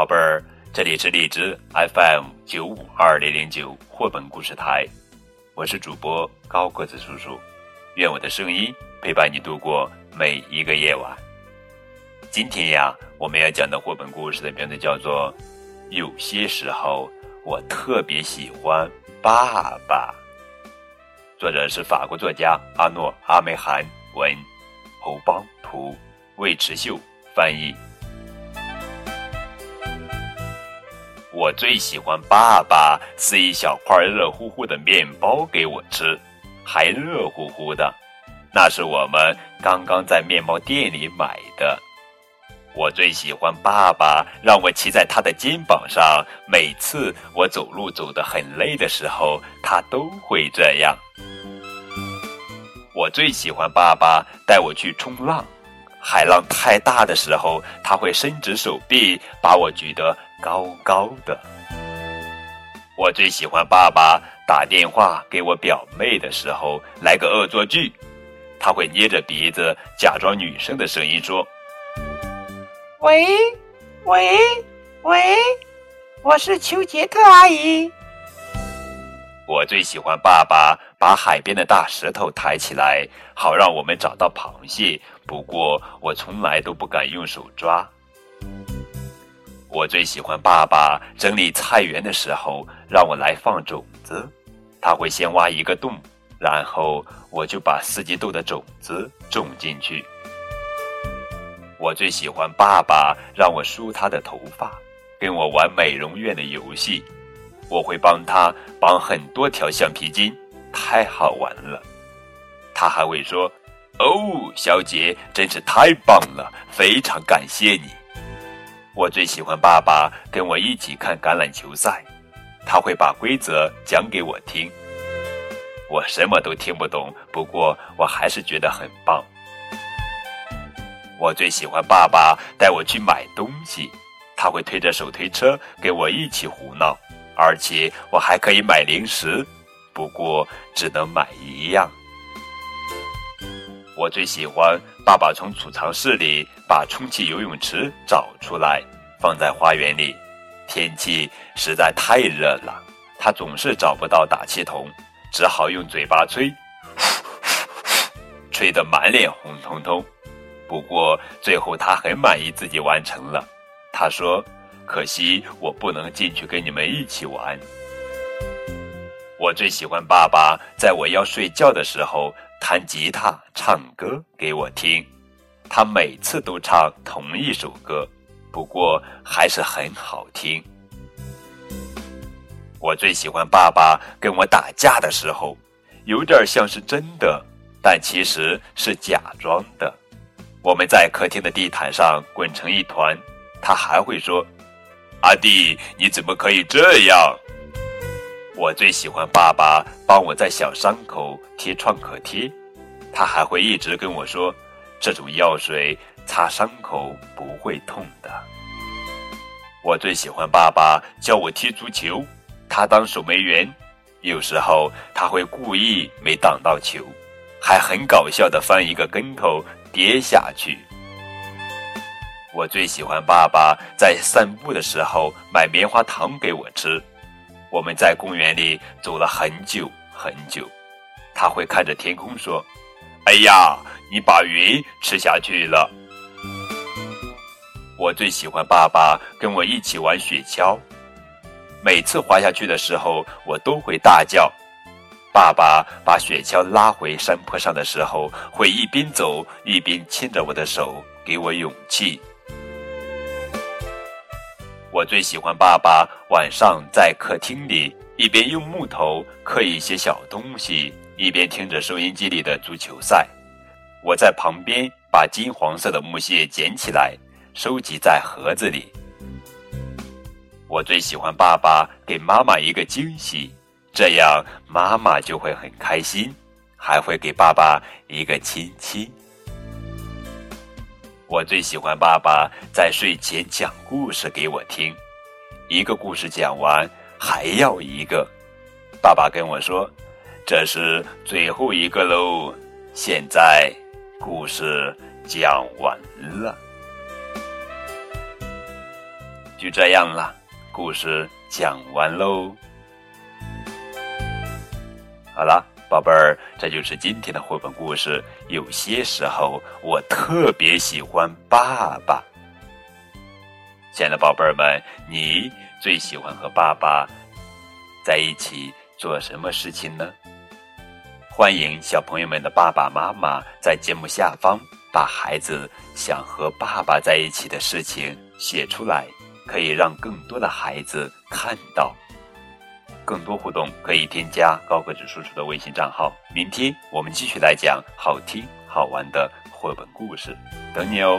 宝贝儿，这里是荔枝 FM 九五二零零九绘本故事台，我是主播高个子叔叔，愿我的声音陪伴你度过每一个夜晚。今天呀，我们要讲的绘本故事的名字叫做《有些时候我特别喜欢爸爸》，作者是法国作家阿诺阿梅罕文，侯邦图，魏迟秀翻译。我最喜欢爸爸撕一小块热乎乎的面包给我吃，还热乎乎的，那是我们刚刚在面包店里买的。我最喜欢爸爸让我骑在他的肩膀上，每次我走路走得很累的时候，他都会这样。我最喜欢爸爸带我去冲浪，海浪太大的时候，他会伸直手臂把我举得。高高的。我最喜欢爸爸打电话给我表妹的时候来个恶作剧，他会捏着鼻子假装女生的声音说：“喂，喂，喂，我是丘杰特阿姨。”我最喜欢爸爸把海边的大石头抬起来，好让我们找到螃蟹。不过我从来都不敢用手抓。我最喜欢爸爸整理菜园的时候，让我来放种子。他会先挖一个洞，然后我就把四季豆的种子种进去。我最喜欢爸爸让我梳他的头发，跟我玩美容院的游戏。我会帮他绑很多条橡皮筋，太好玩了。他还会说：“哦，小姐，真是太棒了，非常感谢你。”我最喜欢爸爸跟我一起看橄榄球赛，他会把规则讲给我听。我什么都听不懂，不过我还是觉得很棒。我最喜欢爸爸带我去买东西，他会推着手推车跟我一起胡闹，而且我还可以买零食，不过只能买一样。我最喜欢爸爸从储藏室里把充气游泳池找出来，放在花园里。天气实在太热了，他总是找不到打气筒，只好用嘴巴吹，吹得满脸红彤彤。不过最后他很满意自己完成了。他说：“可惜我不能进去跟你们一起玩。”我最喜欢爸爸在我要睡觉的时候。弹吉他、唱歌给我听，他每次都唱同一首歌，不过还是很好听。我最喜欢爸爸跟我打架的时候，有点像是真的，但其实是假装的。我们在客厅的地毯上滚成一团，他还会说：“阿弟，你怎么可以这样？”我最喜欢爸爸帮我在小伤口贴创可贴，他还会一直跟我说，这种药水擦伤口不会痛的。我最喜欢爸爸教我踢足球，他当守门员，有时候他会故意没挡到球，还很搞笑的翻一个跟头跌下去。我最喜欢爸爸在散步的时候买棉花糖给我吃。我们在公园里走了很久很久，他会看着天空说：“哎呀，你把云吃下去了。”我最喜欢爸爸跟我一起玩雪橇，每次滑下去的时候，我都会大叫。爸爸把雪橇拉回山坡上的时候，会一边走一边牵着我的手，给我勇气。我最喜欢爸爸晚上在客厅里一边用木头刻一些小东西，一边听着收音机里的足球赛。我在旁边把金黄色的木屑捡起来，收集在盒子里。我最喜欢爸爸给妈妈一个惊喜，这样妈妈就会很开心，还会给爸爸一个亲亲。我最喜欢爸爸在睡前讲故事给我听，一个故事讲完还要一个。爸爸跟我说：“这是最后一个喽，现在故事讲完了。”就这样了，故事讲完喽。好了，宝贝儿，这就是今天的绘本故事。有些时候，我特别喜欢爸爸。亲爱的宝贝儿们，你最喜欢和爸爸在一起做什么事情呢？欢迎小朋友们的爸爸妈妈在节目下方把孩子想和爸爸在一起的事情写出来，可以让更多的孩子看到。更多互动可以添加高个子叔叔的微信账号。明天我们继续来讲好听好玩的绘本故事，等你哦。